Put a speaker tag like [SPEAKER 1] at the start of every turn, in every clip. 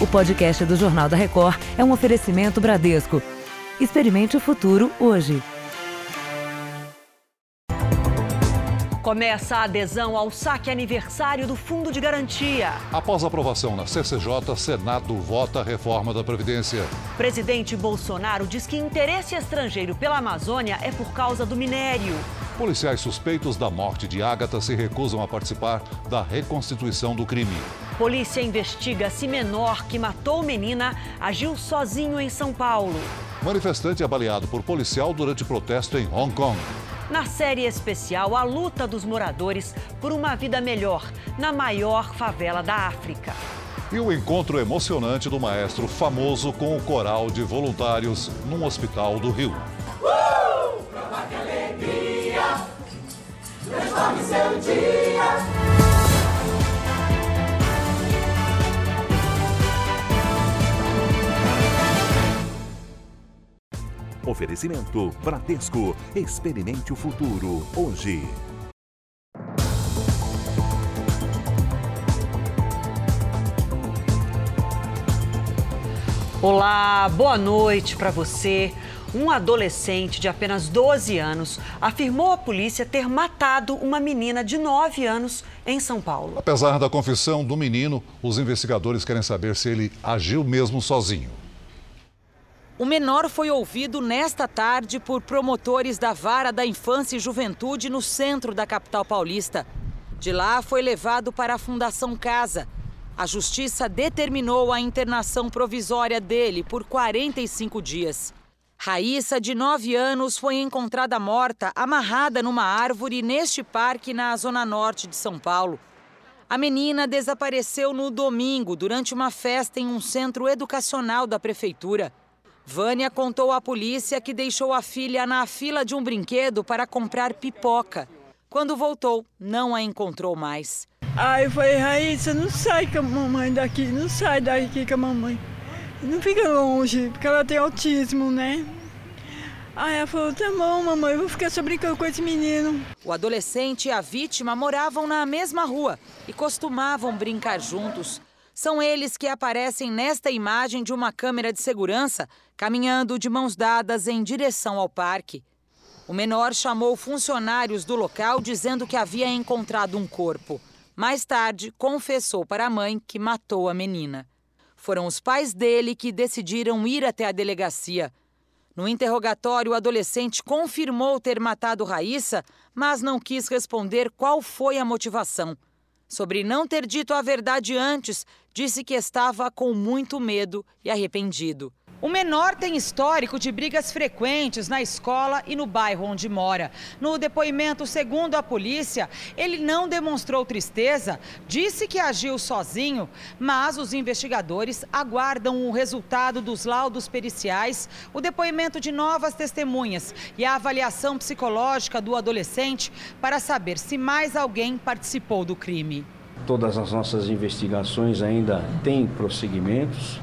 [SPEAKER 1] O podcast do Jornal da Record é um oferecimento Bradesco. Experimente o futuro hoje.
[SPEAKER 2] Começa a adesão ao saque aniversário do Fundo de Garantia.
[SPEAKER 3] Após aprovação na CCJ, Senado vota a reforma da Previdência.
[SPEAKER 2] Presidente Bolsonaro diz que interesse estrangeiro pela Amazônia é por causa do minério.
[SPEAKER 3] Policiais suspeitos da morte de Ágata se recusam a participar da reconstituição do crime.
[SPEAKER 2] Polícia investiga se menor que matou menina agiu sozinho em São Paulo.
[SPEAKER 3] Manifestante é por policial durante protesto em Hong Kong.
[SPEAKER 2] Na série especial, a luta dos moradores por uma vida melhor na maior favela da África.
[SPEAKER 3] E o encontro emocionante do maestro famoso com o coral de voluntários num hospital do Rio. Uh! transforme seu dia.
[SPEAKER 4] Oferecimento Bradesco. Experimente o futuro hoje.
[SPEAKER 2] Olá, boa noite para você um adolescente de apenas 12 anos afirmou à polícia ter matado uma menina de 9 anos em São Paulo.
[SPEAKER 3] Apesar da confissão do menino, os investigadores querem saber se ele agiu mesmo sozinho.
[SPEAKER 2] O menor foi ouvido nesta tarde por promotores da Vara da Infância e Juventude no centro da capital paulista. De lá foi levado para a Fundação Casa. A justiça determinou a internação provisória dele por 45 dias. Raíssa, de 9 anos, foi encontrada morta, amarrada numa árvore neste parque na zona norte de São Paulo. A menina desapareceu no domingo durante uma festa em um centro educacional da prefeitura. Vânia contou à polícia que deixou a filha na fila de um brinquedo para comprar pipoca. Quando voltou, não a encontrou mais.
[SPEAKER 5] Aí eu falei, Raíssa, não sai com a mamãe daqui, não sai daqui com a mamãe. Não fica longe, porque ela tem autismo, né? Aí ela falou, tá bom, mamãe, eu vou ficar só brincando com esse menino.
[SPEAKER 2] O adolescente e a vítima moravam na mesma rua e costumavam brincar juntos. São eles que aparecem nesta imagem de uma câmera de segurança, caminhando de mãos dadas em direção ao parque. O menor chamou funcionários do local dizendo que havia encontrado um corpo. Mais tarde, confessou para a mãe que matou a menina. Foram os pais dele que decidiram ir até a delegacia. No interrogatório, o adolescente confirmou ter matado Raíssa, mas não quis responder qual foi a motivação. Sobre não ter dito a verdade antes, disse que estava com muito medo e arrependido. O menor tem histórico de brigas frequentes na escola e no bairro onde mora. No depoimento, segundo a polícia, ele não demonstrou tristeza, disse que agiu sozinho, mas os investigadores aguardam o resultado dos laudos periciais, o depoimento de novas testemunhas e a avaliação psicológica do adolescente para saber se mais alguém participou do crime.
[SPEAKER 6] Todas as nossas investigações ainda têm prosseguimentos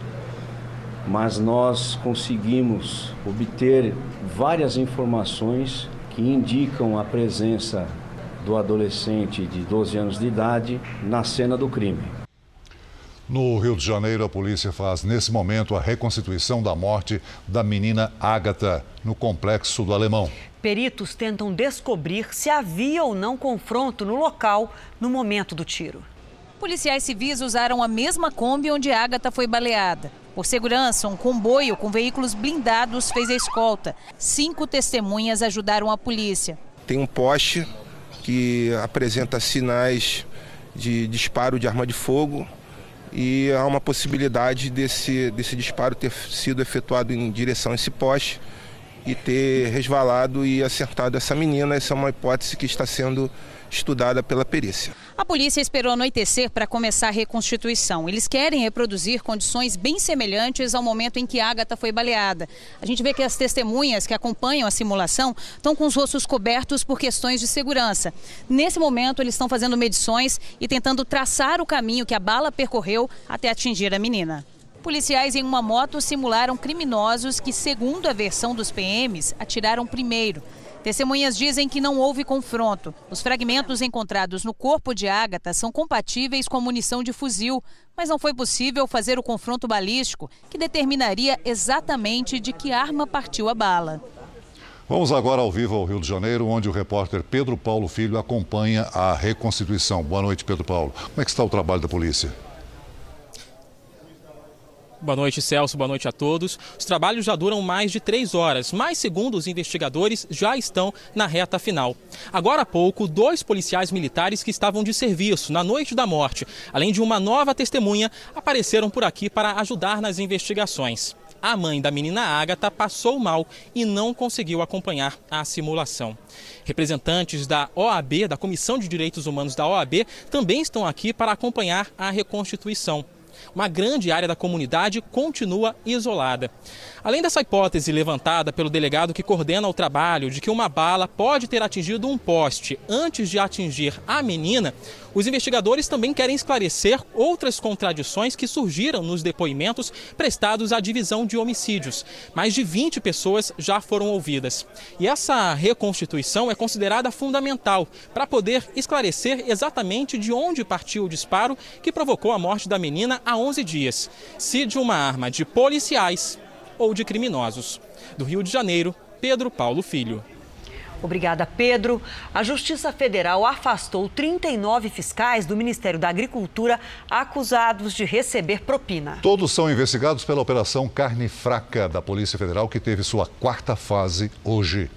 [SPEAKER 6] mas nós conseguimos obter várias informações que indicam a presença do adolescente de 12 anos de idade na cena do crime.
[SPEAKER 3] No Rio de Janeiro, a polícia faz nesse momento a reconstituição da morte da menina Ágata, no complexo do Alemão.
[SPEAKER 2] Peritos tentam descobrir se havia ou não confronto no local no momento do tiro. Policiais civis usaram a mesma Kombi onde Ágata foi baleada. Por segurança, um comboio com veículos blindados fez a escolta. Cinco testemunhas ajudaram a polícia.
[SPEAKER 7] Tem um poste que apresenta sinais de disparo de arma de fogo e há uma possibilidade desse, desse disparo ter sido efetuado em direção a esse poste e ter resvalado e acertado essa menina. Essa é uma hipótese que está sendo estudada pela perícia.
[SPEAKER 2] A polícia esperou anoitecer para começar a reconstituição. Eles querem reproduzir condições bem semelhantes ao momento em que Agatha foi baleada. A gente vê que as testemunhas que acompanham a simulação estão com os rostos cobertos por questões de segurança. Nesse momento, eles estão fazendo medições e tentando traçar o caminho que a bala percorreu até atingir a menina. Policiais em uma moto simularam criminosos que, segundo a versão dos PMs, atiraram primeiro.
[SPEAKER 8] Testemunhas dizem que não houve confronto. Os fragmentos encontrados no corpo de Ágata são compatíveis com munição de fuzil, mas não foi possível fazer o confronto balístico que determinaria exatamente de que arma partiu a bala.
[SPEAKER 3] Vamos agora ao vivo ao Rio de Janeiro, onde o repórter Pedro Paulo Filho acompanha a reconstituição. Boa noite, Pedro Paulo. Como é que está o trabalho da polícia?
[SPEAKER 9] Boa noite, Celso. Boa noite a todos. Os trabalhos já duram mais de três horas, mas, segundo os investigadores, já estão na reta final. Agora há pouco, dois policiais militares que estavam de serviço na noite da morte, além de uma nova testemunha, apareceram por aqui para ajudar nas investigações. A mãe da menina Ágata passou mal e não conseguiu acompanhar a simulação. Representantes da OAB, da Comissão de Direitos Humanos da OAB, também estão aqui para acompanhar a reconstituição uma grande área da comunidade continua isolada. Além dessa hipótese levantada pelo delegado que coordena o trabalho de que uma bala pode ter atingido um poste antes de atingir a menina, os investigadores também querem esclarecer outras contradições que surgiram nos depoimentos prestados à divisão de homicídios. Mais de 20 pessoas já foram ouvidas. E essa reconstituição é considerada fundamental para poder esclarecer exatamente de onde partiu o disparo que provocou a morte da menina há 11 dias. Se de uma arma de policiais ou de criminosos. Do Rio de Janeiro, Pedro Paulo Filho.
[SPEAKER 10] Obrigada, Pedro. A Justiça Federal afastou 39 fiscais do Ministério da Agricultura acusados de receber propina.
[SPEAKER 3] Todos são investigados pela Operação Carne Fraca da Polícia Federal, que teve sua quarta fase hoje.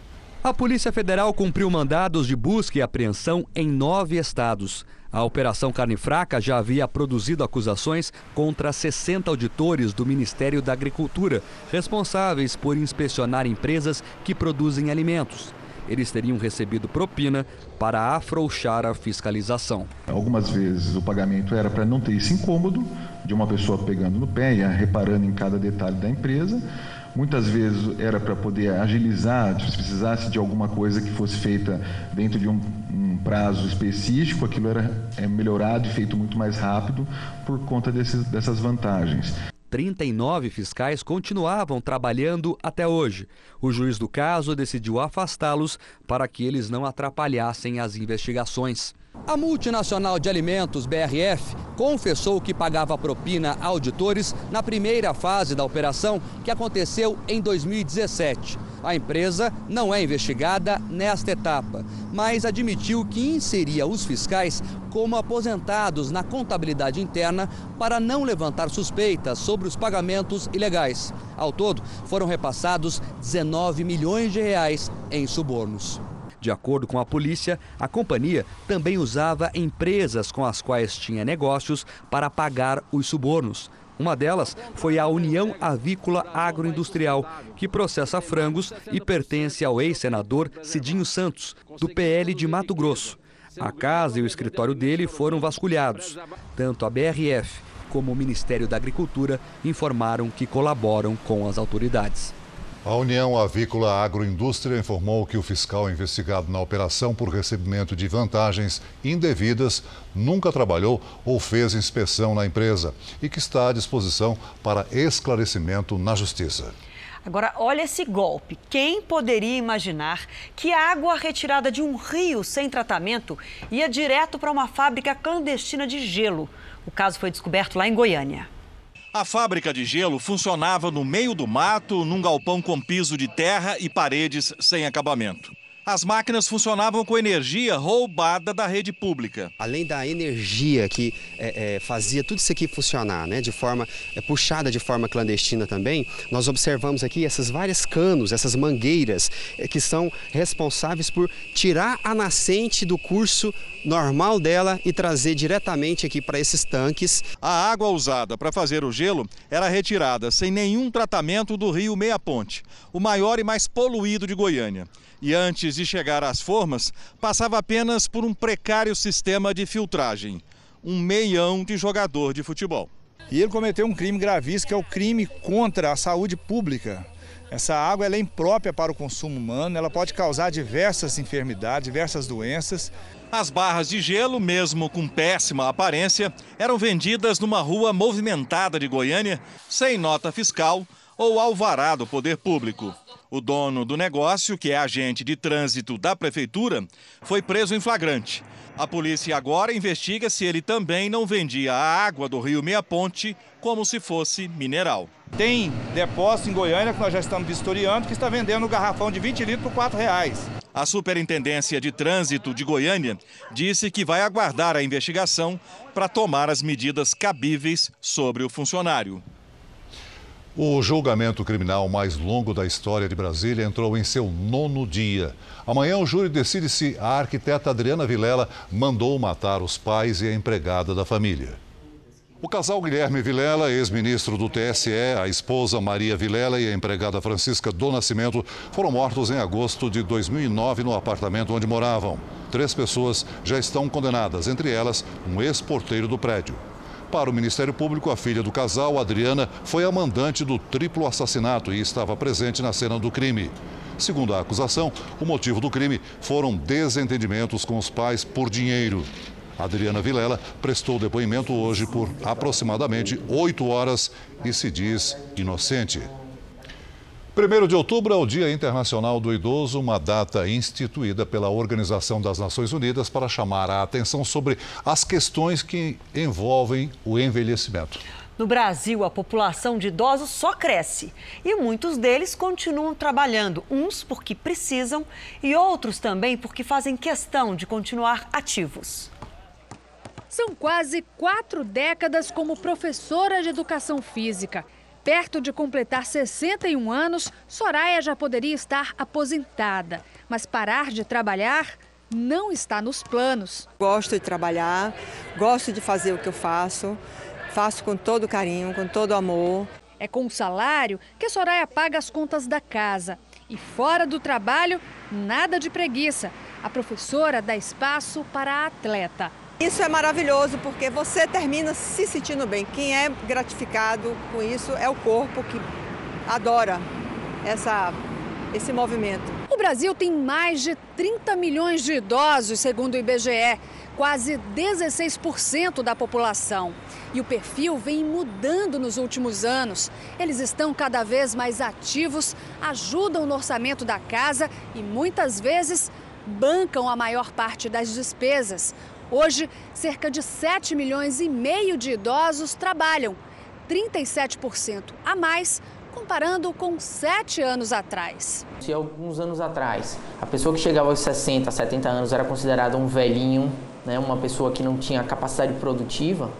[SPEAKER 11] A Polícia Federal cumpriu mandados de busca e apreensão em nove estados. A Operação Carne Fraca já havia produzido acusações contra 60 auditores do Ministério da Agricultura, responsáveis por inspecionar empresas que produzem alimentos eles teriam recebido propina para afrouxar a fiscalização.
[SPEAKER 12] Algumas vezes o pagamento era para não ter esse incômodo de uma pessoa pegando no pé e reparando em cada detalhe da empresa. Muitas vezes era para poder agilizar, se precisasse de alguma coisa que fosse feita dentro de um, um prazo específico, aquilo era é, melhorado e feito muito mais rápido por conta dessas vantagens.
[SPEAKER 11] 39 fiscais continuavam trabalhando até hoje. O juiz do caso decidiu afastá-los para que eles não atrapalhassem as investigações. A multinacional de alimentos BRF confessou que pagava propina a auditores na primeira fase da operação, que aconteceu em 2017. A empresa não é investigada nesta etapa, mas admitiu que inseria os fiscais como aposentados na contabilidade interna para não levantar suspeitas sobre os pagamentos ilegais. Ao todo, foram repassados 19 milhões de reais em subornos. De acordo com a polícia, a companhia também usava empresas com as quais tinha negócios para pagar os subornos. Uma delas foi a União Avícola Agroindustrial, que processa frangos e pertence ao ex-senador Cidinho Santos, do PL de Mato Grosso. A casa e o escritório dele foram vasculhados. Tanto a BRF como o Ministério da Agricultura informaram que colaboram com as autoridades.
[SPEAKER 3] A União Avícola Agroindústria informou que o fiscal investigado na operação por recebimento de vantagens indevidas nunca trabalhou ou fez inspeção na empresa e que está à disposição para esclarecimento na Justiça.
[SPEAKER 10] Agora, olha esse golpe. Quem poderia imaginar que a água retirada de um rio sem tratamento ia direto para uma fábrica clandestina de gelo? O caso foi descoberto lá em Goiânia.
[SPEAKER 13] A fábrica de gelo funcionava no meio do mato, num galpão com piso de terra e paredes sem acabamento. As máquinas funcionavam com energia roubada da rede pública.
[SPEAKER 14] Além da energia que é, é, fazia tudo isso aqui funcionar, né, de forma é, puxada de forma clandestina também, nós observamos aqui essas várias canos, essas mangueiras é, que são responsáveis por tirar a nascente do curso normal dela e trazer diretamente aqui para esses tanques.
[SPEAKER 13] A água usada para fazer o gelo era retirada sem nenhum tratamento do rio Meia Ponte, o maior e mais poluído de Goiânia. E antes de chegar às formas, passava apenas por um precário sistema de filtragem. Um meião de jogador de futebol.
[SPEAKER 15] E ele cometeu um crime gravíssimo, que é o crime contra a saúde pública. Essa água é imprópria para o consumo humano, ela pode causar diversas enfermidades, diversas doenças.
[SPEAKER 13] As barras de gelo, mesmo com péssima aparência, eram vendidas numa rua movimentada de Goiânia, sem nota fiscal ou alvará do poder público. O dono do negócio, que é agente de trânsito da prefeitura, foi preso em flagrante. A polícia agora investiga se ele também não vendia a água do rio Meia Ponte como se fosse mineral.
[SPEAKER 15] Tem depósito em Goiânia que nós já estamos vistoriando que está vendendo um garrafão de 20 litros por 4 reais.
[SPEAKER 13] A Superintendência de Trânsito de Goiânia disse que vai aguardar a investigação para tomar as medidas cabíveis sobre o funcionário.
[SPEAKER 3] O julgamento criminal mais longo da história de Brasília entrou em seu nono dia. Amanhã o júri decide se a arquiteta Adriana Vilela mandou matar os pais e a empregada da família. O casal Guilherme Vilela, ex-ministro do TSE, a esposa Maria Vilela e a empregada Francisca do Nascimento foram mortos em agosto de 2009 no apartamento onde moravam. Três pessoas já estão condenadas, entre elas um ex-porteiro do prédio. Para o Ministério Público, a filha do casal, Adriana, foi a mandante do triplo assassinato e estava presente na cena do crime. Segundo a acusação, o motivo do crime foram desentendimentos com os pais por dinheiro. Adriana Vilela prestou depoimento hoje por aproximadamente oito horas e se diz inocente. 1 de outubro é o Dia Internacional do Idoso, uma data instituída pela Organização das Nações Unidas para chamar a atenção sobre as questões que envolvem o envelhecimento.
[SPEAKER 10] No Brasil, a população de idosos só cresce e muitos deles continuam trabalhando, uns porque precisam e outros também porque fazem questão de continuar ativos.
[SPEAKER 16] São quase quatro décadas como professora de educação física. Perto de completar 61 anos, Soraya já poderia estar aposentada, mas parar de trabalhar não está nos planos.
[SPEAKER 17] Gosto de trabalhar, gosto de fazer o que eu faço, faço com todo carinho, com todo amor.
[SPEAKER 16] É com o salário que a Soraya paga as contas da casa. E fora do trabalho, nada de preguiça. A professora dá espaço para a atleta.
[SPEAKER 17] Isso é maravilhoso porque você termina se sentindo bem. Quem é gratificado com isso é o corpo que adora essa, esse movimento.
[SPEAKER 16] O Brasil tem mais de 30 milhões de idosos, segundo o IBGE, quase 16% da população. E o perfil vem mudando nos últimos anos. Eles estão cada vez mais ativos, ajudam no orçamento da casa e muitas vezes bancam a maior parte das despesas. Hoje, cerca de 7 milhões e meio de idosos trabalham, 37% a mais comparando com sete anos atrás.
[SPEAKER 18] Se alguns anos atrás a pessoa que chegava aos 60, 70 anos era considerada um velhinho, né, uma pessoa que não tinha capacidade produtiva,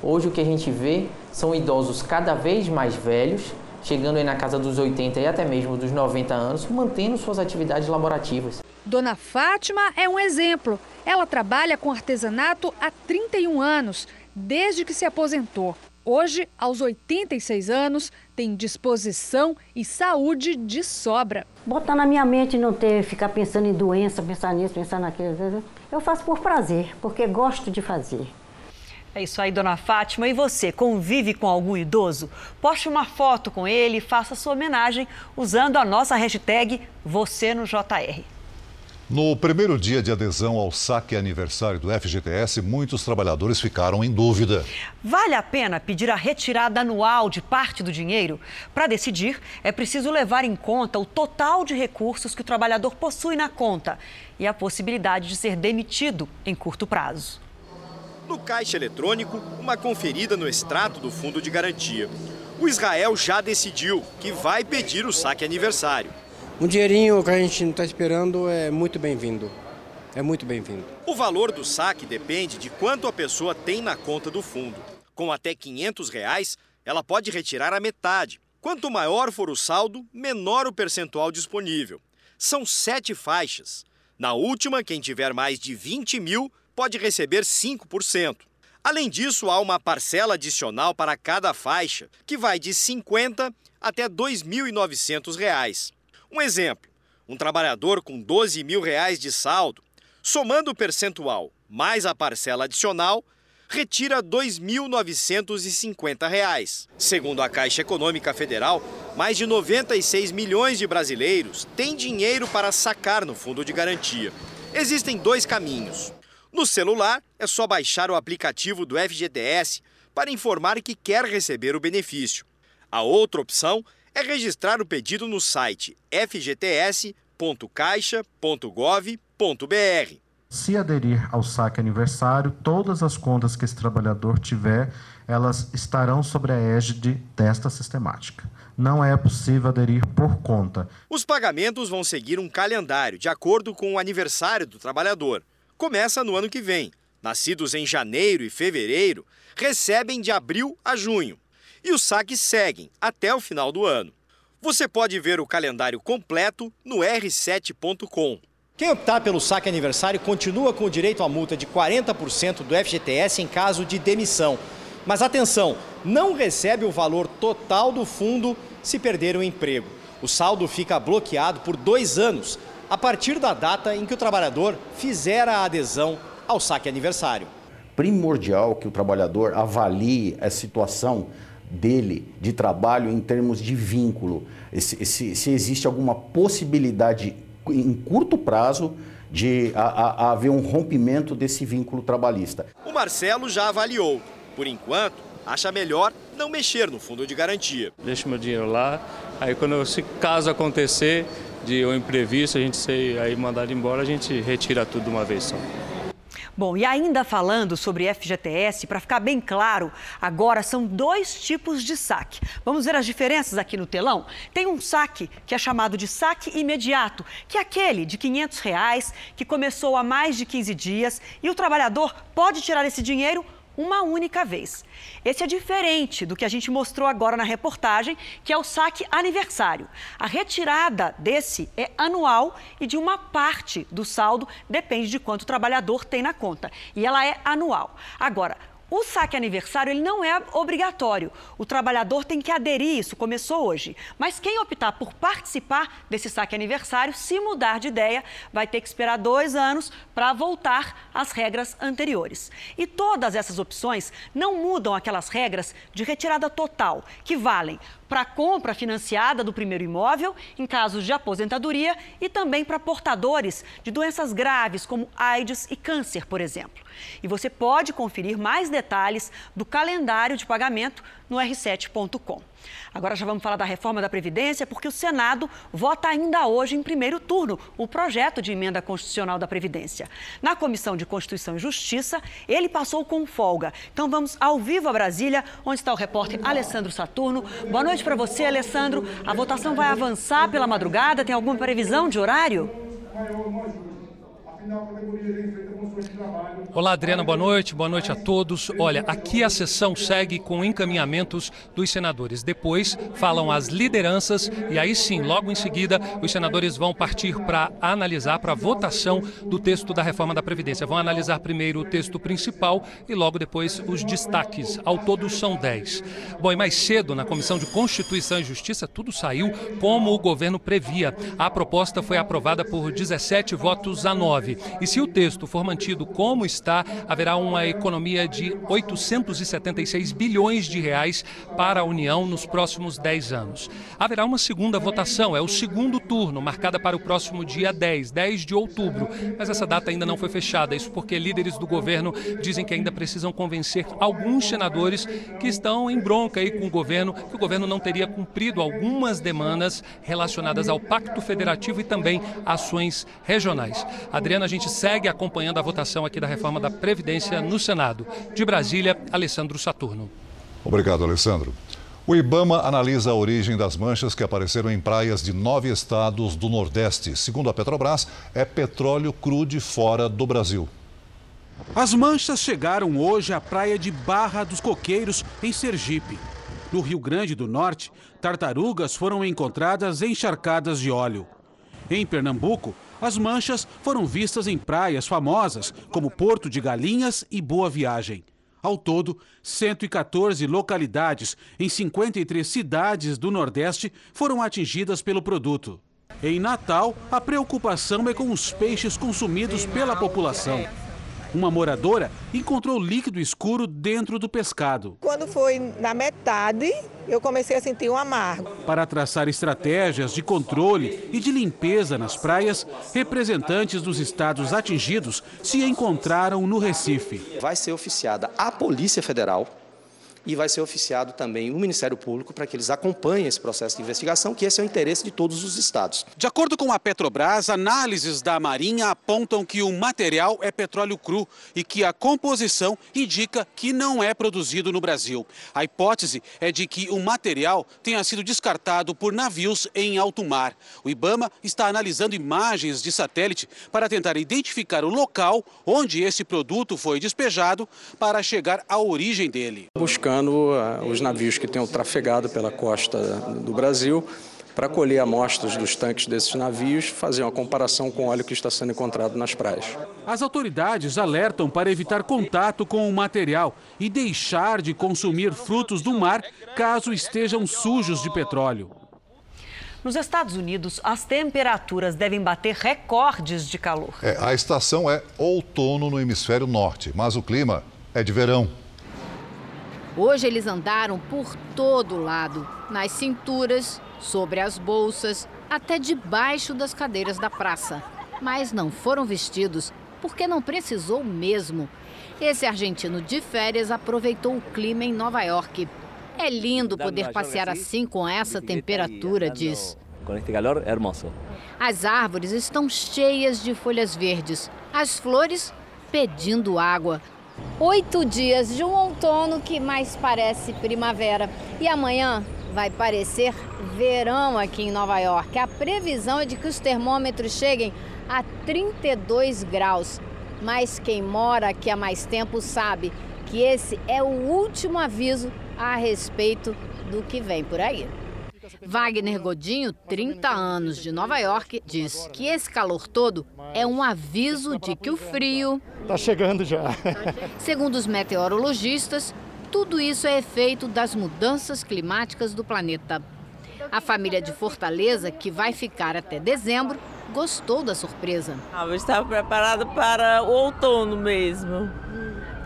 [SPEAKER 18] hoje o que a gente vê são idosos cada vez mais velhos, chegando aí na casa dos 80 e até mesmo dos 90 anos, mantendo suas atividades laborativas.
[SPEAKER 16] Dona Fátima é um exemplo. Ela trabalha com artesanato há 31 anos, desde que se aposentou. Hoje, aos 86 anos, tem disposição e saúde de sobra.
[SPEAKER 19] Botar na minha mente não ter, ficar pensando em doença, pensar nisso, pensar naquilo. Eu faço por prazer, porque gosto de fazer.
[SPEAKER 10] É isso aí, dona Fátima. E você, convive com algum idoso? Poste uma foto com ele e faça sua homenagem usando a nossa hashtag Você no JR.
[SPEAKER 3] No primeiro dia de adesão ao saque aniversário do FGTS, muitos trabalhadores ficaram em dúvida.
[SPEAKER 10] Vale a pena pedir a retirada anual de parte do dinheiro? Para decidir, é preciso levar em conta o total de recursos que o trabalhador possui na conta e a possibilidade de ser demitido em curto prazo.
[SPEAKER 20] No caixa eletrônico, uma conferida no extrato do fundo de garantia. O Israel já decidiu que vai pedir o saque aniversário.
[SPEAKER 21] Um dinheirinho que a gente não está esperando é muito bem-vindo. É muito bem-vindo.
[SPEAKER 20] O valor do saque depende de quanto a pessoa tem na conta do fundo. Com até 500 reais, ela pode retirar a metade. Quanto maior for o saldo, menor o percentual disponível. São sete faixas. Na última, quem tiver mais de 20 mil pode receber 5%. Além disso, há uma parcela adicional para cada faixa, que vai de R$ 50 até R$ 2.900. Um exemplo: um trabalhador com 12 mil reais de saldo, somando o percentual mais a parcela adicional, retira R$ 2.950. Segundo a Caixa Econômica Federal, mais de 96 milhões de brasileiros têm dinheiro para sacar no fundo de garantia. Existem dois caminhos. No celular, é só baixar o aplicativo do FGTS para informar que quer receber o benefício. A outra opção é registrar o pedido no site fgts.caixa.gov.br.
[SPEAKER 22] Se aderir ao saque aniversário, todas as contas que esse trabalhador tiver, elas estarão sobre a égide desta sistemática. Não é possível aderir por conta.
[SPEAKER 20] Os pagamentos vão seguir um calendário de acordo com o aniversário do trabalhador. Começa no ano que vem. Nascidos em janeiro e fevereiro recebem de abril a junho. E os saques seguem até o final do ano. Você pode ver o calendário completo no r7.com.
[SPEAKER 23] Quem optar pelo saque aniversário continua com o direito à multa de 40% do FGTS em caso de demissão. Mas atenção, não recebe o valor total do fundo se perder o emprego. O saldo fica bloqueado por dois anos, a partir da data em que o trabalhador fizer a adesão ao saque aniversário.
[SPEAKER 24] Primordial que o trabalhador avalie a situação dele de trabalho em termos de vínculo, se, se, se existe alguma possibilidade em curto prazo de a, a, a haver um rompimento desse vínculo trabalhista.
[SPEAKER 20] O Marcelo já avaliou. Por enquanto, acha melhor não mexer no fundo de garantia.
[SPEAKER 25] Deixo meu dinheiro lá, aí quando se caso acontecer de um imprevisto, a gente ser aí mandado embora, a gente retira tudo de uma vez só.
[SPEAKER 10] Bom, e ainda falando sobre FGTS, para ficar bem claro, agora são dois tipos de saque. Vamos ver as diferenças aqui no telão? Tem um saque que é chamado de saque imediato, que é aquele de 500 reais, que começou há mais de 15 dias e o trabalhador pode tirar esse dinheiro uma única vez. Esse é diferente do que a gente mostrou agora na reportagem, que é o saque aniversário. A retirada desse é anual e de uma parte do saldo depende de quanto o trabalhador tem na conta. E ela é anual. Agora, o saque aniversário ele não é obrigatório. O trabalhador tem que aderir, isso começou hoje. Mas quem optar por participar desse saque aniversário, se mudar de ideia, vai ter que esperar dois anos para voltar às regras anteriores. E todas essas opções não mudam aquelas regras de retirada total, que valem para compra financiada do primeiro imóvel, em casos de aposentadoria, e também para portadores de doenças graves, como AIDS e câncer, por exemplo. E você pode conferir mais detalhes do calendário de pagamento no r7.com. Agora já vamos falar da reforma da Previdência, porque o Senado vota ainda hoje, em primeiro turno, o projeto de emenda constitucional da Previdência. Na Comissão de Constituição e Justiça, ele passou com folga. Então vamos ao vivo a Brasília, onde está o repórter Alessandro Saturno. Boa noite para você, Alessandro. A votação vai avançar pela madrugada? Tem alguma previsão de horário?
[SPEAKER 26] Olá, Adriana, boa noite, boa noite a todos. Olha, aqui a sessão segue com encaminhamentos dos senadores. Depois falam as lideranças e aí sim, logo em seguida, os senadores vão partir para analisar, para votação do texto da reforma da Previdência. Vão analisar primeiro o texto principal e logo depois os destaques. Ao todo são 10. Bom, e mais cedo, na Comissão de Constituição e Justiça, tudo saiu como o governo previa. A proposta foi aprovada por 17 votos a 9. E se o texto for mantido como está, haverá uma economia de 876 bilhões de reais para a União nos próximos 10 anos. Haverá uma segunda votação, é o segundo turno, marcada para o próximo dia 10, 10 de outubro. Mas essa data ainda não foi fechada, isso porque líderes do governo dizem que ainda precisam convencer alguns senadores que estão em bronca aí com o governo, que o governo não teria cumprido algumas demandas relacionadas ao Pacto Federativo e também ações regionais. Adriana a gente segue acompanhando a votação aqui da reforma da Previdência no Senado. De Brasília, Alessandro Saturno.
[SPEAKER 3] Obrigado, Alessandro. O Ibama analisa a origem das manchas que apareceram em praias de nove estados do Nordeste. Segundo a Petrobras, é petróleo cru de fora do Brasil.
[SPEAKER 27] As manchas chegaram hoje à praia de Barra dos Coqueiros, em Sergipe. No Rio Grande do Norte, tartarugas foram encontradas encharcadas de óleo. Em Pernambuco, as manchas foram vistas em praias famosas como Porto de Galinhas e Boa Viagem. Ao todo, 114 localidades em 53 cidades do Nordeste foram atingidas pelo produto. Em Natal, a preocupação é com os peixes consumidos pela população. Uma moradora encontrou líquido escuro dentro do pescado.
[SPEAKER 28] Quando foi na metade, eu comecei a sentir um amargo.
[SPEAKER 27] Para traçar estratégias de controle e de limpeza nas praias, representantes dos estados atingidos se encontraram no Recife.
[SPEAKER 29] Vai ser oficiada a Polícia Federal
[SPEAKER 30] e vai ser oficiado também o Ministério Público para que eles acompanhem esse processo de investigação, que esse é o interesse de todos os estados.
[SPEAKER 27] De acordo com a Petrobras, análises da Marinha apontam que o material é petróleo cru e que a composição indica que não é produzido no Brasil. A hipótese é de que o material tenha sido descartado por navios em alto mar. O Ibama está analisando imagens de satélite para tentar identificar o local onde esse produto foi despejado para chegar à origem dele.
[SPEAKER 30] Buscando uh, os navios que tenham trafegado pela costa do Brasil para colher amostras dos tanques desses navios, fazer uma comparação com o óleo que está sendo encontrado nas praias.
[SPEAKER 27] As autoridades alertam para evitar contato com o material e deixar de consumir frutos do mar caso estejam sujos de petróleo.
[SPEAKER 10] Nos Estados Unidos, as temperaturas devem bater recordes de calor.
[SPEAKER 3] É, a estação é outono no hemisfério norte, mas o clima é de verão.
[SPEAKER 31] Hoje eles andaram por todo lado, nas cinturas, sobre as bolsas, até debaixo das cadeiras da praça. Mas não foram vestidos porque não precisou mesmo. Esse argentino de férias aproveitou o clima em Nova York. É lindo poder passear assim com essa temperatura, diz.
[SPEAKER 32] Com este calor, é hermoso.
[SPEAKER 31] As árvores estão cheias de folhas verdes, as flores pedindo água. Oito dias de um outono que mais parece primavera. E amanhã vai parecer verão aqui em Nova York. A previsão é de que os termômetros cheguem a 32 graus. Mas quem mora aqui há mais tempo sabe que esse é o último aviso a respeito do que vem por aí. Wagner Godinho, 30 anos de Nova York, diz que esse calor todo é um aviso de que o frio.
[SPEAKER 33] Está chegando já.
[SPEAKER 31] Segundo os meteorologistas, tudo isso é efeito das mudanças climáticas do planeta. A família de Fortaleza, que vai ficar até dezembro, gostou da surpresa.
[SPEAKER 34] Ah, eu estava preparado para o outono mesmo.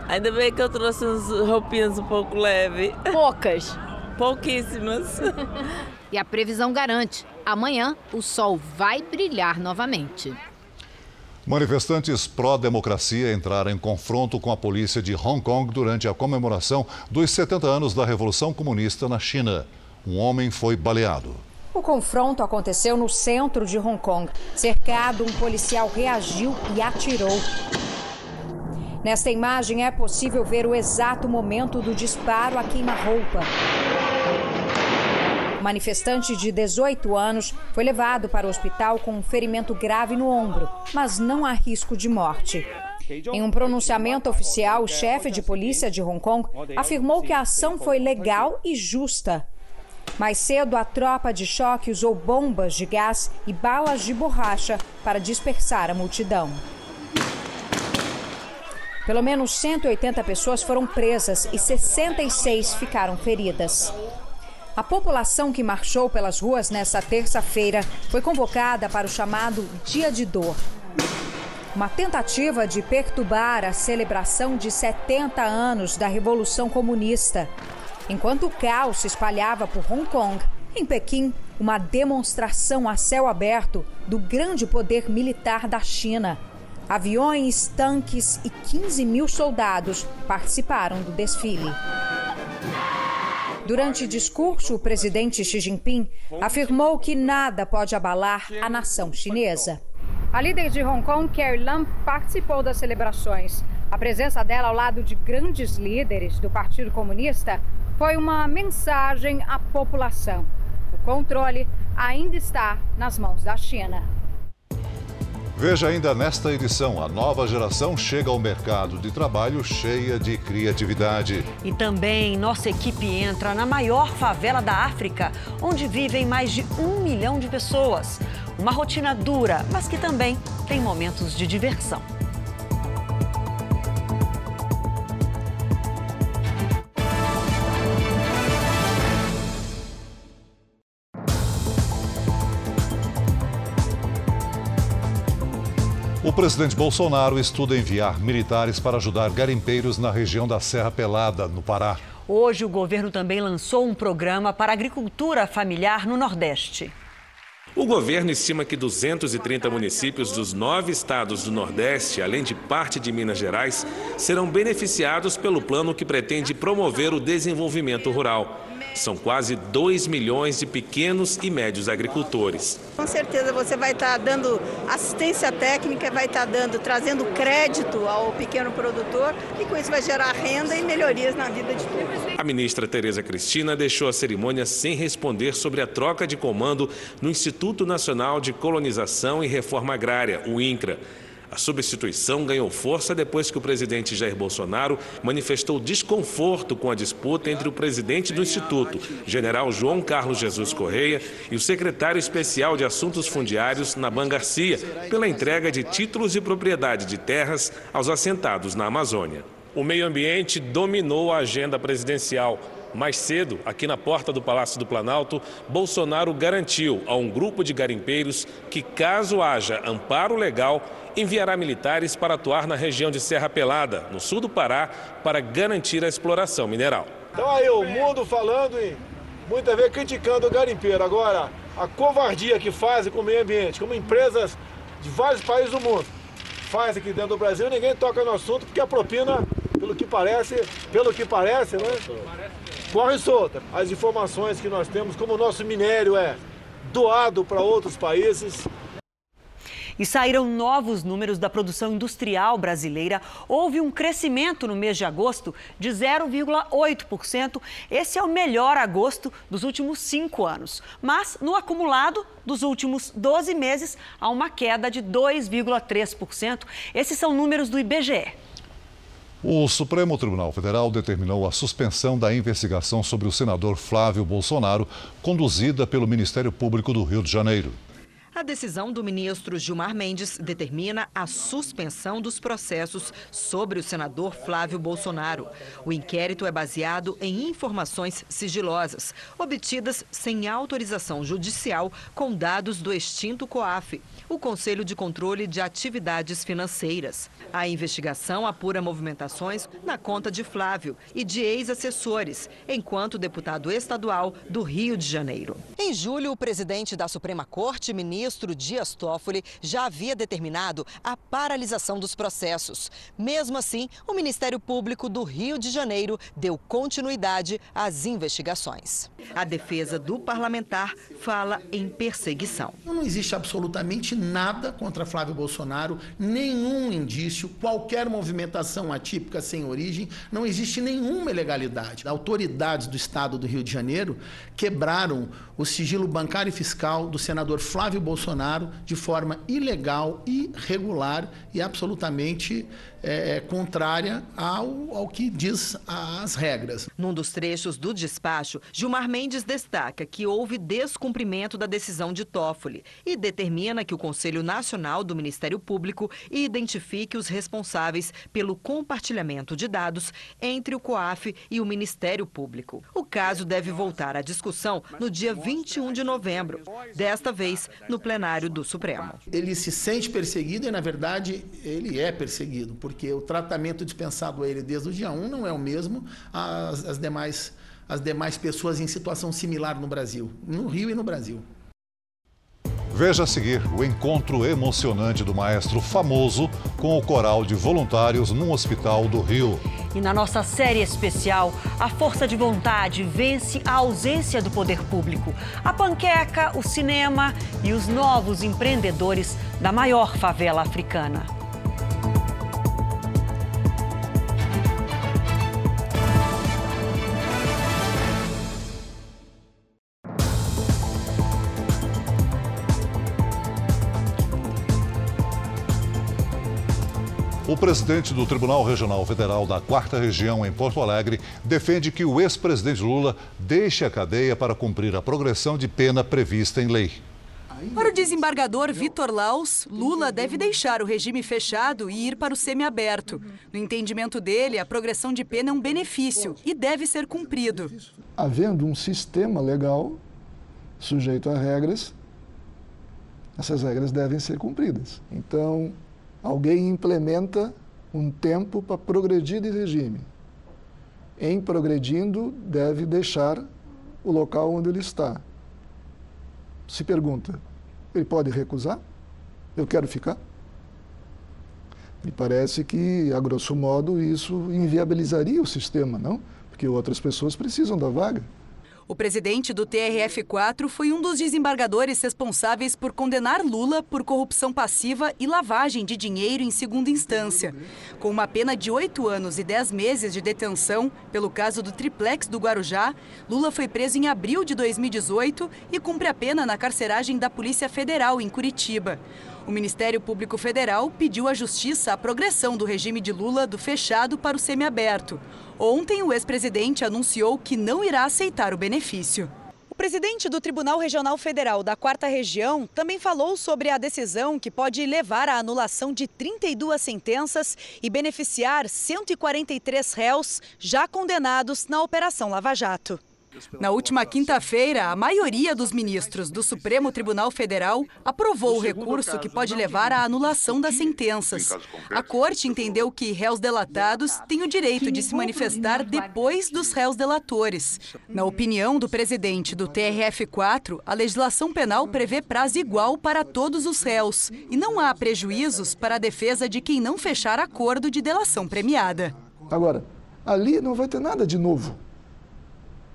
[SPEAKER 34] Ainda bem que eu trouxe umas roupinhas um pouco leves.
[SPEAKER 31] Poucas.
[SPEAKER 34] Pouquíssimas.
[SPEAKER 31] e a previsão garante: amanhã o sol vai brilhar novamente.
[SPEAKER 3] Manifestantes pró-democracia entraram em confronto com a polícia de Hong Kong durante a comemoração dos 70 anos da Revolução Comunista na China. Um homem foi baleado.
[SPEAKER 35] O confronto aconteceu no centro de Hong Kong. Cercado, um policial reagiu e atirou. Nesta imagem é possível ver o exato momento do disparo a queima-roupa. Manifestante de 18 anos foi levado para o hospital com um ferimento grave no ombro, mas não há risco de morte. Em um pronunciamento oficial, o chefe de polícia de Hong Kong afirmou que a ação foi legal e justa. Mais cedo, a tropa de choque usou bombas de gás e balas de borracha para dispersar a multidão. Pelo menos 180 pessoas foram presas e 66 ficaram feridas. A população que marchou pelas ruas nesta terça-feira foi convocada para o chamado Dia de Dor. Uma tentativa de perturbar a celebração de 70 anos da Revolução Comunista. Enquanto o caos se espalhava por Hong Kong, em Pequim, uma demonstração a céu aberto do grande poder militar da China. Aviões, tanques e 15 mil soldados participaram do desfile. Durante discurso, o presidente Xi Jinping afirmou que nada pode abalar a nação chinesa. A líder de Hong Kong, Carrie Lam, participou das celebrações. A presença dela ao lado de grandes líderes do Partido Comunista foi uma mensagem à população. O controle ainda está nas mãos da China.
[SPEAKER 3] Veja ainda nesta edição: a nova geração chega ao mercado de trabalho cheia de criatividade.
[SPEAKER 10] E também nossa equipe entra na maior favela da África, onde vivem mais de um milhão de pessoas. Uma rotina dura, mas que também tem momentos de diversão.
[SPEAKER 3] Presidente Bolsonaro estuda enviar militares para ajudar garimpeiros na região da Serra Pelada, no Pará.
[SPEAKER 10] Hoje, o governo também lançou um programa para agricultura familiar no Nordeste.
[SPEAKER 36] O governo estima que 230 municípios dos nove estados do Nordeste, além de parte de Minas Gerais, serão beneficiados pelo plano que pretende promover o desenvolvimento rural. São quase 2 milhões de pequenos e médios agricultores.
[SPEAKER 37] Com certeza você vai estar dando assistência técnica, vai estar dando, trazendo crédito ao pequeno produtor e com isso vai gerar renda e melhorias na vida de todos.
[SPEAKER 36] A ministra Tereza Cristina deixou a cerimônia sem responder sobre a troca de comando no Instituto Nacional de Colonização e Reforma Agrária, o INCRA. A substituição ganhou força depois que o presidente Jair Bolsonaro manifestou desconforto com a disputa entre o presidente do Instituto, general João Carlos Jesus Correia, e o secretário especial de Assuntos Fundiários, Naban Garcia, pela entrega de títulos de propriedade de terras aos assentados na Amazônia. O meio ambiente dominou a agenda presidencial. Mais cedo, aqui na porta do Palácio do Planalto, Bolsonaro garantiu a um grupo de garimpeiros que, caso haja amparo legal, enviará militares para atuar na região de Serra Pelada, no sul do Pará, para garantir a exploração mineral.
[SPEAKER 38] Então aí o mundo falando e muitas vezes criticando o garimpeiro. Agora, a covardia que fazem com o meio ambiente, como empresas de vários países do mundo, faz aqui dentro do Brasil, ninguém toca no assunto porque a propina, pelo que parece, pelo que parece, né? Corre solta. As informações que nós temos, como o nosso minério é doado para outros países,
[SPEAKER 10] e saíram novos números da produção industrial brasileira. Houve um crescimento no mês de agosto de 0,8%. Esse é o melhor agosto dos últimos cinco anos. Mas, no acumulado dos últimos 12 meses, há uma queda de 2,3%. Esses são números do IBGE.
[SPEAKER 3] O Supremo Tribunal Federal determinou a suspensão da investigação sobre o senador Flávio Bolsonaro, conduzida pelo Ministério Público do Rio de Janeiro.
[SPEAKER 39] A decisão do ministro Gilmar Mendes determina a suspensão dos processos sobre o senador Flávio Bolsonaro. O inquérito é baseado em informações sigilosas, obtidas sem autorização judicial com dados do extinto COAF, o Conselho de Controle de Atividades Financeiras. A investigação apura movimentações na conta de Flávio e de ex-assessores, enquanto deputado estadual do Rio de Janeiro. Em julho, o presidente da Suprema Corte, ministro ministro Dias Toffoli já havia determinado a paralisação dos processos. Mesmo assim, o Ministério Público do Rio de Janeiro deu continuidade às investigações. A defesa do parlamentar fala em perseguição.
[SPEAKER 40] Não existe absolutamente nada contra Flávio Bolsonaro, nenhum indício, qualquer movimentação atípica sem origem, não existe nenhuma ilegalidade. Autoridades do estado do Rio de Janeiro quebraram o sigilo bancário e fiscal do senador Flávio Bolsonaro Bolsonaro de forma ilegal, irregular e absolutamente é, é, contrária ao, ao que diz as regras.
[SPEAKER 39] Num dos trechos do despacho, Gilmar Mendes destaca que houve descumprimento da decisão de Toffoli e determina que o Conselho Nacional do Ministério Público identifique os responsáveis pelo compartilhamento de dados entre o COAF e o Ministério Público. O caso deve voltar à discussão no dia 21 de novembro, desta vez no plenário do Supremo.
[SPEAKER 40] Ele se sente perseguido e, na verdade, ele é perseguido porque o tratamento dispensado a ele desde o dia 1 não é o mesmo às, às demais, às demais pessoas em situação similar no Brasil, no Rio e no Brasil.
[SPEAKER 3] Veja a seguir o encontro emocionante do maestro famoso com o coral de voluntários num hospital do Rio.
[SPEAKER 10] E na nossa série especial, a força de vontade vence a ausência do poder público. A panqueca, o cinema e os novos empreendedores da maior favela africana.
[SPEAKER 3] O presidente do Tribunal Regional Federal da Quarta Região, em Porto Alegre, defende que o ex-presidente Lula deixe a cadeia para cumprir a progressão de pena prevista em lei.
[SPEAKER 41] Para o desembargador Vitor Laus, Lula deve deixar o regime fechado e ir para o semiaberto. No entendimento dele, a progressão de pena é um benefício e deve ser cumprido.
[SPEAKER 42] Havendo um sistema legal sujeito a regras, essas regras devem ser cumpridas. Então, alguém implementa um tempo para progredir de regime. Em progredindo, deve deixar o local onde ele está. Se pergunta, Ele pode recusar? Eu quero ficar? Me parece que, a grosso modo, isso inviabilizaria o sistema, não? Porque outras pessoas precisam da vaga.
[SPEAKER 41] O presidente do TRF4 foi um dos desembargadores responsáveis por condenar Lula por corrupção passiva e lavagem de dinheiro em segunda instância. Com uma pena de oito anos e dez meses de detenção pelo caso do triplex do Guarujá, Lula foi preso em abril de 2018 e cumpre a pena na carceragem da Polícia Federal em Curitiba. O Ministério Público Federal pediu à Justiça a progressão do regime de Lula do fechado para o semiaberto. Ontem, o ex-presidente anunciou que não irá aceitar o benefício. O presidente do Tribunal Regional Federal da Quarta Região também falou sobre a decisão que pode levar à anulação de 32 sentenças e beneficiar 143 réus já condenados na Operação Lava Jato. Na última quinta-feira, a maioria dos ministros do Supremo Tribunal Federal aprovou o recurso que pode levar à anulação das sentenças. A corte entendeu que réus delatados têm o direito de se manifestar depois dos réus delatores. Na opinião do presidente do TRF4, a legislação penal prevê prazo igual para todos os réus e não há prejuízos para a defesa de quem não fechar acordo de delação premiada.
[SPEAKER 42] Agora, ali não vai ter nada de novo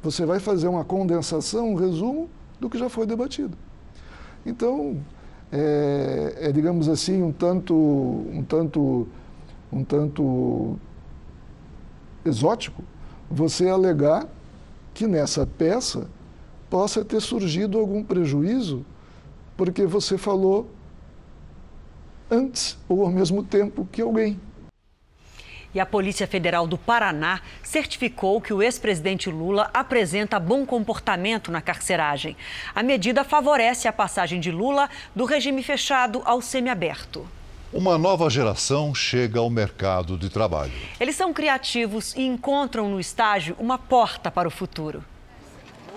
[SPEAKER 42] você vai fazer uma condensação, um resumo do que já foi debatido. Então, é, é, digamos assim, um tanto, um tanto, um tanto exótico você alegar que nessa peça possa ter surgido algum prejuízo porque você falou antes ou ao mesmo tempo que alguém.
[SPEAKER 10] E a Polícia Federal do Paraná certificou que o ex-presidente Lula apresenta bom comportamento na carceragem. A medida favorece a passagem de Lula do regime fechado ao semiaberto.
[SPEAKER 3] Uma nova geração chega ao mercado de trabalho.
[SPEAKER 10] Eles são criativos e encontram no estágio uma porta para o futuro.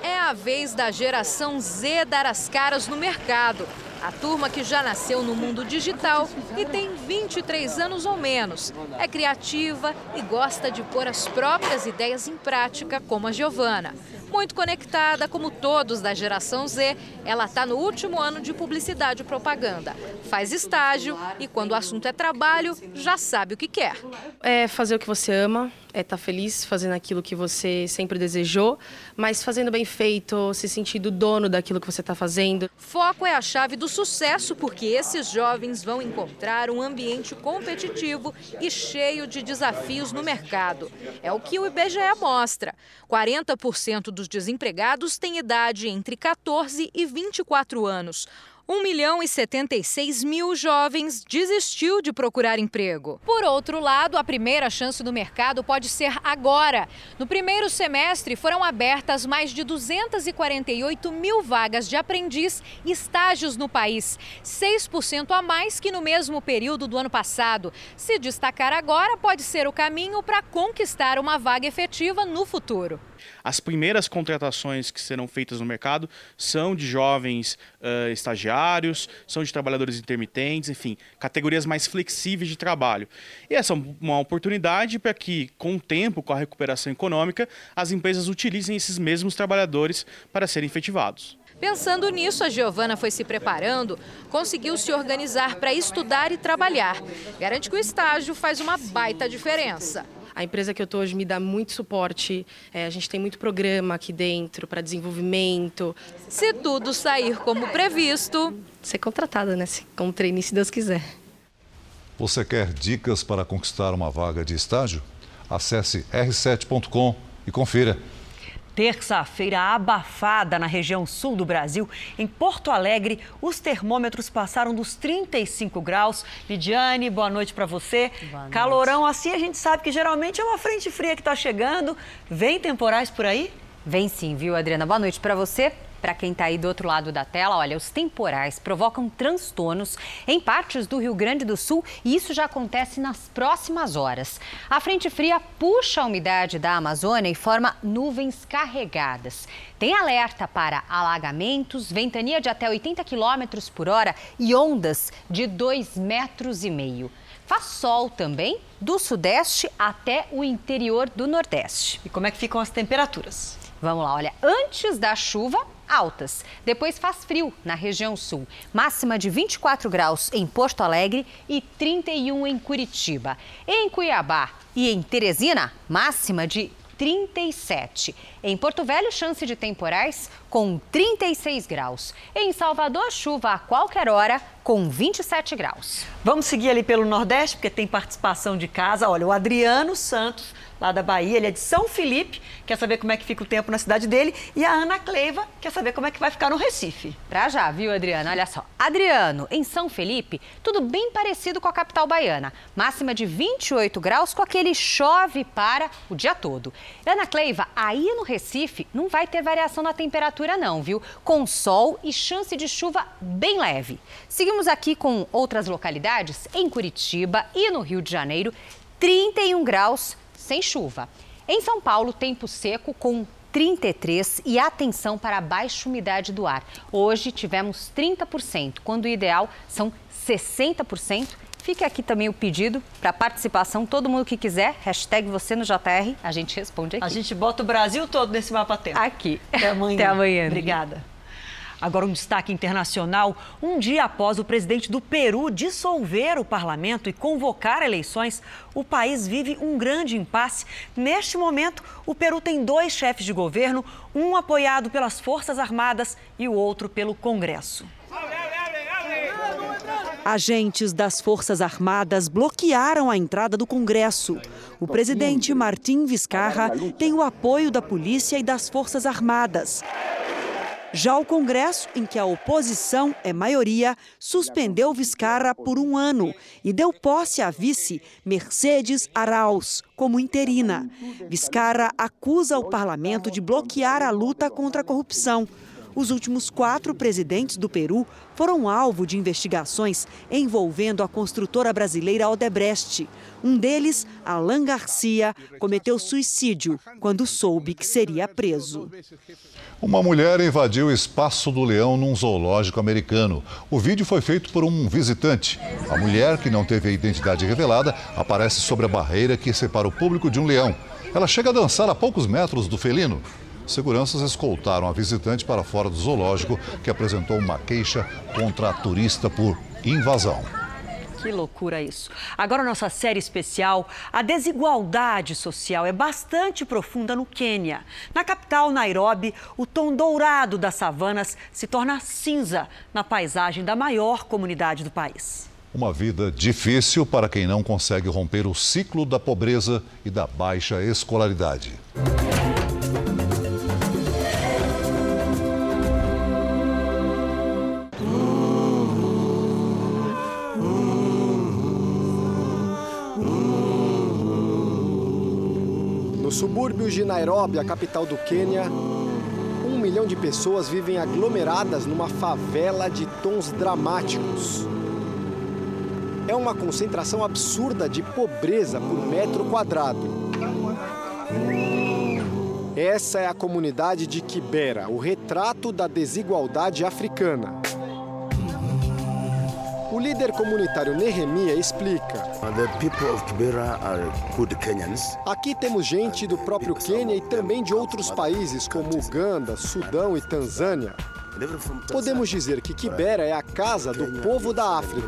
[SPEAKER 43] É a vez da geração Z dar as caras no mercado. A turma que já nasceu no mundo digital e tem 23 anos ou menos. É criativa e gosta de pôr as próprias ideias em prática, como a Giovana. Muito conectada, como todos da geração Z, ela está no último ano de publicidade e propaganda. Faz estágio e, quando o assunto é trabalho, já sabe o que quer.
[SPEAKER 44] É fazer o que você ama, é estar tá feliz fazendo aquilo que você sempre desejou, mas fazendo bem feito, se sentindo dono daquilo que você está fazendo.
[SPEAKER 43] Foco é a chave do sucesso, porque esses jovens vão encontrar um ambiente competitivo e cheio de desafios no mercado. É o que o IBGE mostra. 40% dos desempregados têm idade entre 14 e 24 anos. 1 milhão e 76 mil jovens desistiu de procurar emprego. Por outro lado, a primeira chance do mercado pode ser agora. No primeiro semestre, foram abertas mais de 248 mil vagas de aprendiz e estágios no país, 6% a mais que no mesmo período do ano passado. Se destacar agora, pode ser o caminho para conquistar uma vaga efetiva no futuro.
[SPEAKER 45] As primeiras contratações que serão feitas no mercado são de jovens uh, estagiários, são de trabalhadores intermitentes, enfim, categorias mais flexíveis de trabalho. E essa é uma oportunidade para que, com o tempo, com a recuperação econômica, as empresas utilizem esses mesmos trabalhadores para serem efetivados.
[SPEAKER 43] Pensando nisso, a Giovana foi se preparando, conseguiu se organizar para estudar e trabalhar. Garante que o estágio faz uma baita diferença.
[SPEAKER 44] A empresa que eu estou hoje me dá muito suporte. É, a gente tem muito programa aqui dentro para desenvolvimento.
[SPEAKER 43] Se tudo sair como previsto,
[SPEAKER 44] ser contratada, né? Como trainee, se Deus quiser.
[SPEAKER 3] Você quer dicas para conquistar uma vaga de estágio? Acesse r7.com e confira.
[SPEAKER 10] Terça-feira abafada na região sul do Brasil. Em Porto Alegre, os termômetros passaram dos 35 graus. Lidiane, boa noite para você. Boa Calorão assim, a gente sabe que geralmente é uma frente fria que está chegando. Vem temporais por aí?
[SPEAKER 46] Vem sim, viu, Adriana? Boa noite para você. Para quem está aí do outro lado da tela, olha, os temporais provocam transtornos em partes do Rio Grande do Sul e isso já acontece nas próximas horas. A frente fria puxa a umidade da Amazônia e forma nuvens carregadas. Tem alerta para alagamentos, ventania de até 80 km por hora e ondas de 2,5 metros e meio. Faz sol também do sudeste até o interior do nordeste.
[SPEAKER 10] E como é que ficam as temperaturas?
[SPEAKER 46] Vamos lá, olha, antes da chuva, altas. Depois faz frio na região sul. Máxima de 24 graus em Porto Alegre e 31 em Curitiba. Em Cuiabá e em Teresina, máxima de 37. Em Porto Velho, chance de temporais com 36 graus. Em Salvador, chuva a qualquer hora com 27 graus.
[SPEAKER 10] Vamos seguir ali pelo Nordeste, porque tem participação de casa. Olha, o Adriano Santos lá da Bahia. Ele é de São Felipe, quer saber como é que fica o tempo na cidade dele. E a Ana Cleiva quer saber como é que vai ficar no Recife.
[SPEAKER 46] Pra já, viu, Adriana? Olha só. Adriano, em São Felipe, tudo bem parecido com a capital baiana. Máxima de 28 graus com aquele chove para o dia todo. Ana Cleiva, aí no Recife não vai ter variação na temperatura não, viu? Com sol e chance de chuva bem leve. Seguimos aqui com outras localidades. Em Curitiba e no Rio de Janeiro, 31 graus sem chuva. Em São Paulo, tempo seco com 33 e atenção para a baixa umidade do ar. Hoje tivemos 30%, quando o ideal são 60%. Fique aqui também o pedido para participação, todo mundo que quiser, hashtag você no JR, a gente responde aqui.
[SPEAKER 10] A gente bota o Brasil todo nesse mapa tempo.
[SPEAKER 46] Aqui.
[SPEAKER 10] Até amanhã.
[SPEAKER 46] Até amanhã.
[SPEAKER 10] Obrigada. Agora, um destaque internacional: um dia após o presidente do Peru dissolver o parlamento e convocar eleições, o país vive um grande impasse. Neste momento, o Peru tem dois chefes de governo, um apoiado pelas Forças Armadas e o outro pelo Congresso. Agentes das Forças Armadas bloquearam a entrada do Congresso. O presidente Martim Vizcarra tem o apoio da polícia e das Forças Armadas. Já o Congresso, em que a oposição é maioria, suspendeu Viscarra por um ano e deu posse à vice Mercedes Arauz como interina. Viscarra acusa o parlamento de bloquear a luta contra a corrupção. Os últimos quatro presidentes do Peru foram alvo de investigações envolvendo a construtora brasileira Odebrecht. Um deles, Alan Garcia, cometeu suicídio quando soube que seria preso.
[SPEAKER 3] Uma mulher invadiu o espaço do leão num zoológico americano. O vídeo foi feito por um visitante. A mulher, que não teve a identidade revelada, aparece sobre a barreira que separa o público de um leão. Ela chega a dançar a poucos metros do felino. Seguranças escoltaram a visitante para fora do zoológico, que apresentou uma queixa contra a turista por invasão.
[SPEAKER 10] Que loucura isso. Agora, nossa série especial, a desigualdade social é bastante profunda no Quênia. Na capital, Nairobi, o tom dourado das savanas se torna cinza na paisagem da maior comunidade do país.
[SPEAKER 3] Uma vida difícil para quem não consegue romper o ciclo da pobreza e da baixa escolaridade.
[SPEAKER 47] Subúrbios de Nairobi, a capital do Quênia, um milhão de pessoas vivem aglomeradas numa favela de tons dramáticos. É uma concentração absurda de pobreza por metro quadrado. Essa é a comunidade de Kibera, o retrato da desigualdade africana. O líder comunitário Nehemia explica. Aqui temos gente do próprio Quênia e também de outros países como Uganda, Sudão e Tanzânia. Podemos dizer que Kibera é a casa do povo da África.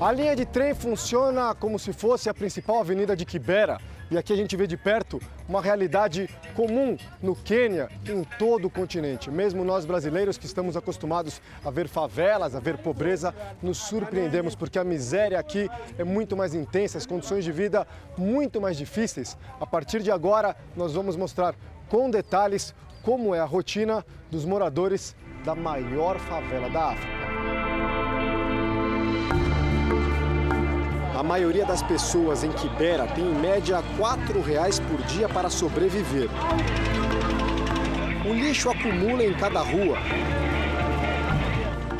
[SPEAKER 47] A linha de trem funciona como se fosse a principal avenida de Kibera. E aqui a gente vê de perto uma realidade comum no Quênia e em todo o continente. Mesmo nós brasileiros que estamos acostumados a ver favelas, a ver pobreza, nos surpreendemos porque a miséria aqui é muito mais intensa, as condições de vida muito mais difíceis. A partir de agora, nós vamos mostrar com detalhes como é a rotina dos moradores da maior favela da África. A maioria das pessoas em Quibera tem em média R$ reais por dia para sobreviver. O lixo acumula em cada rua.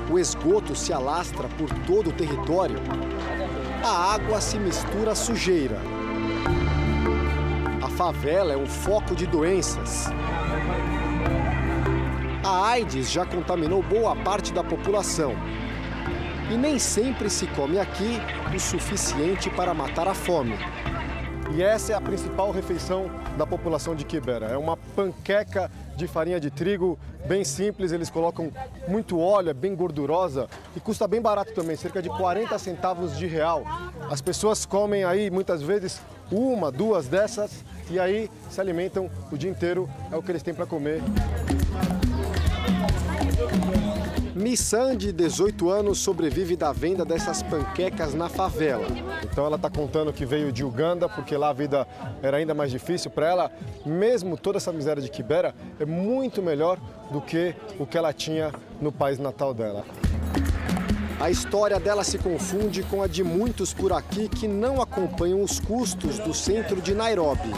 [SPEAKER 47] O esgoto se alastra por todo o território. A água se mistura à sujeira. A favela é um foco de doenças. A AIDS já contaminou boa parte da população e nem sempre se come aqui o suficiente para matar a fome. E essa é a principal refeição da população de Quibera. É uma panqueca de farinha de trigo, bem simples, eles colocam muito óleo, é bem gordurosa e custa bem barato também, cerca de 40 centavos de real. As pessoas comem aí muitas vezes uma, duas dessas e aí se alimentam o dia inteiro, é o que eles têm para comer. Missan, de 18 anos, sobrevive da venda dessas panquecas na favela. Então ela está contando que veio de Uganda, porque lá a vida era ainda mais difícil para ela. Mesmo toda essa miséria de Kibera, é muito melhor do que o que ela tinha no país natal dela. A história dela se confunde com a de muitos por aqui que não acompanham os custos do centro de Nairobi.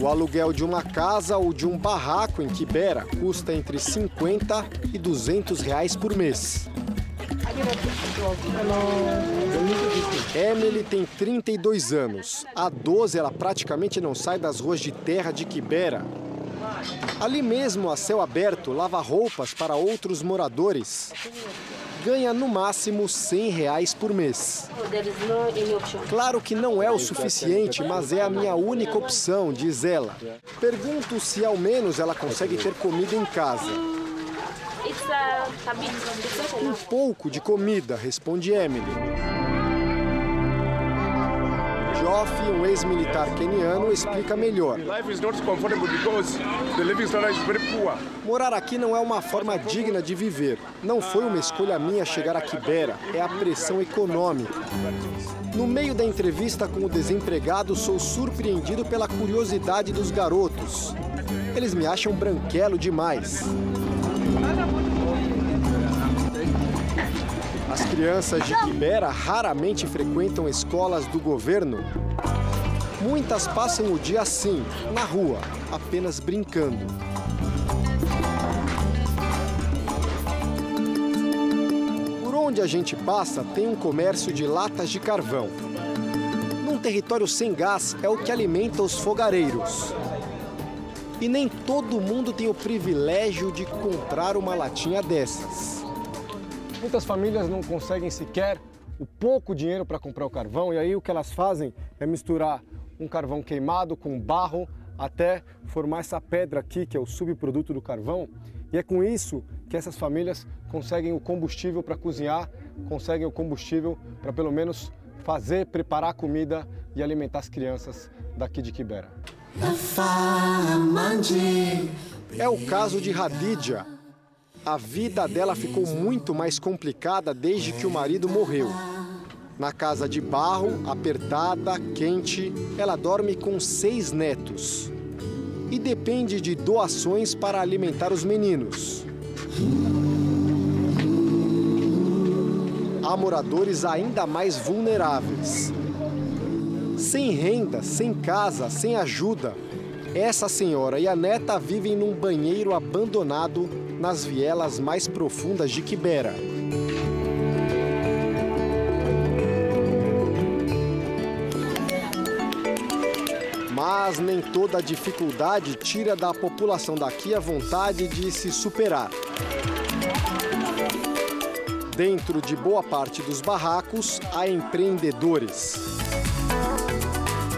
[SPEAKER 47] O aluguel de uma casa ou de um barraco em Kibera custa entre 50 e 200 reais por mês. Emily tem 32 anos. Há 12 ela praticamente não sai das ruas de terra de Kibera. Ali mesmo, a céu aberto, lava roupas para outros moradores ganha no máximo 100 reais por mês. Claro que não é o suficiente, mas é a minha única opção, diz ela. Pergunto se ao menos ela consegue ter comida em casa. Um pouco de comida, responde Emily. Joff, um ex-militar keniano, explica melhor. Morar aqui não é uma forma digna de viver. Não foi uma escolha minha chegar a Kibera, é a pressão econômica. No meio da entrevista com o desempregado, sou surpreendido pela curiosidade dos garotos. Eles me acham branquelo demais. Crianças de Quibera raramente frequentam escolas do governo. Muitas passam o dia assim, na rua, apenas brincando. Por onde a gente passa tem um comércio de latas de carvão. Num território sem gás é o que alimenta os fogareiros. E nem todo mundo tem o privilégio de comprar uma latinha dessas. Muitas famílias não conseguem sequer o pouco dinheiro para comprar o carvão e aí o que elas fazem é misturar um carvão queimado com barro até formar essa pedra aqui, que é o subproduto do carvão. E é com isso que essas famílias conseguem o combustível para cozinhar, conseguem o combustível para pelo menos fazer, preparar a comida e alimentar as crianças daqui de Quibera. É o caso de Hadidja, a vida dela ficou muito mais complicada desde que o marido morreu. Na casa de barro, apertada, quente, ela dorme com seis netos. E depende de doações para alimentar os meninos. Há moradores ainda mais vulneráveis. Sem renda, sem casa, sem ajuda, essa senhora e a neta vivem num banheiro abandonado nas vielas mais profundas de Quibera. Mas nem toda dificuldade tira da população daqui a vontade de se superar. Dentro de boa parte dos barracos há empreendedores.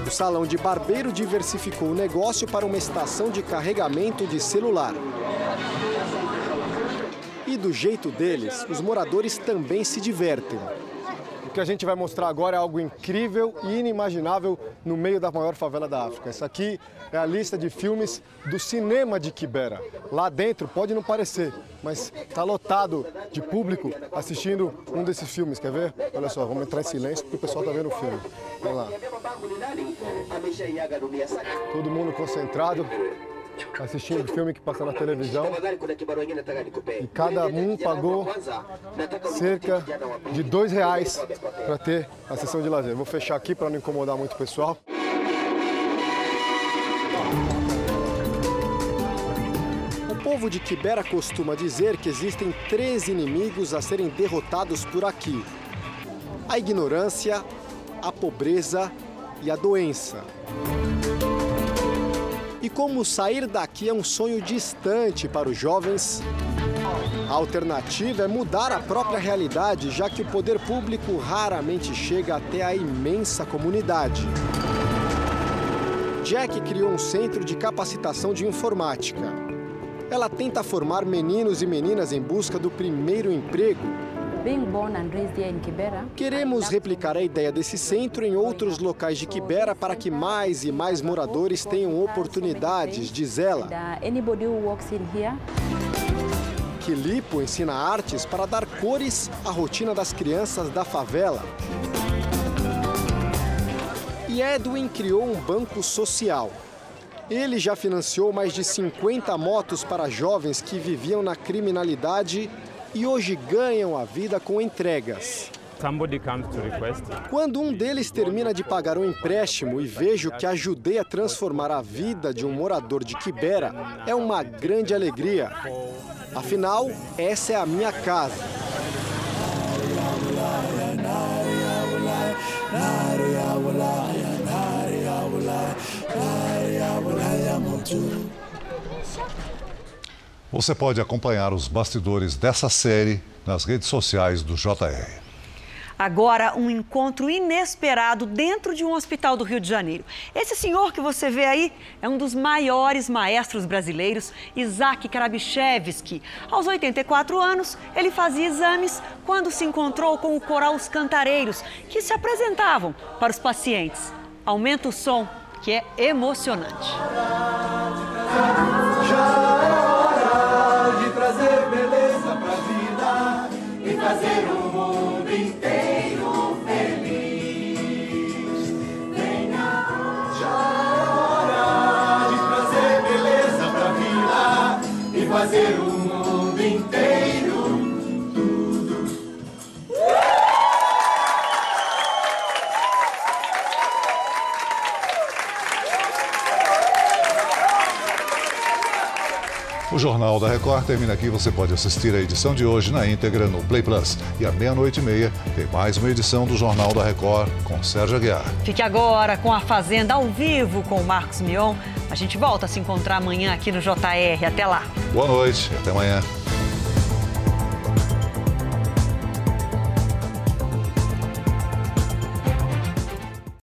[SPEAKER 47] O salão de barbeiro diversificou o negócio para uma estação de carregamento de celular. E do jeito deles, os moradores também se divertem. O que a gente vai mostrar agora é algo incrível e inimaginável no meio da maior favela da África. Essa aqui é a lista de filmes do cinema de Kibera. Lá dentro pode não parecer, mas está lotado de público assistindo um desses filmes. Quer ver? Olha só, vamos entrar em silêncio porque o pessoal está vendo o filme. Vamos lá. Todo mundo concentrado assistindo filme que passa na televisão. E cada um pagou cerca de dois reais para ter a sessão de lazer. Vou fechar aqui para não incomodar muito o pessoal. O povo de Kibera costuma dizer que existem três inimigos a serem derrotados por aqui: a ignorância, a pobreza e a doença. E como sair daqui é um sonho distante para os jovens, A alternativa é mudar a própria realidade, já que o poder público raramente chega até a imensa comunidade. Jack criou um centro de capacitação de informática. Ela tenta formar meninos e meninas em busca do primeiro emprego. Queremos replicar a ideia desse centro em outros locais de Kibera para que mais e mais moradores tenham oportunidades, diz ela. Kilipo ensina artes para dar cores à rotina das crianças da favela. E Edwin criou um banco social. Ele já financiou mais de 50 motos para jovens que viviam na criminalidade e hoje ganham a vida com entregas. Quando um deles termina de pagar um empréstimo e vejo que ajudei a transformar a vida de um morador de Quibera, é uma grande alegria. Afinal, essa é a minha casa.
[SPEAKER 3] Você pode acompanhar os bastidores dessa série nas redes sociais do JR.
[SPEAKER 10] Agora, um encontro inesperado dentro de um hospital do Rio de Janeiro. Esse senhor que você vê aí é um dos maiores maestros brasileiros, Isaac Karabichevski. Aos 84 anos, ele fazia exames quando se encontrou com o coral Os Cantareiros, que se apresentavam para os pacientes. Aumenta o som, que é emocionante.
[SPEAKER 48] Já é trazer beleza pra vida e fazer o
[SPEAKER 3] O Jornal da Record termina aqui. Você pode assistir a edição de hoje na íntegra no Play Plus. E à meia-noite e meia tem mais uma edição do Jornal da Record com Sérgio Aguiar.
[SPEAKER 10] Fique agora com a Fazenda ao vivo com o Marcos Mion. A gente volta a se encontrar amanhã aqui no JR. Até lá.
[SPEAKER 3] Boa noite e até amanhã.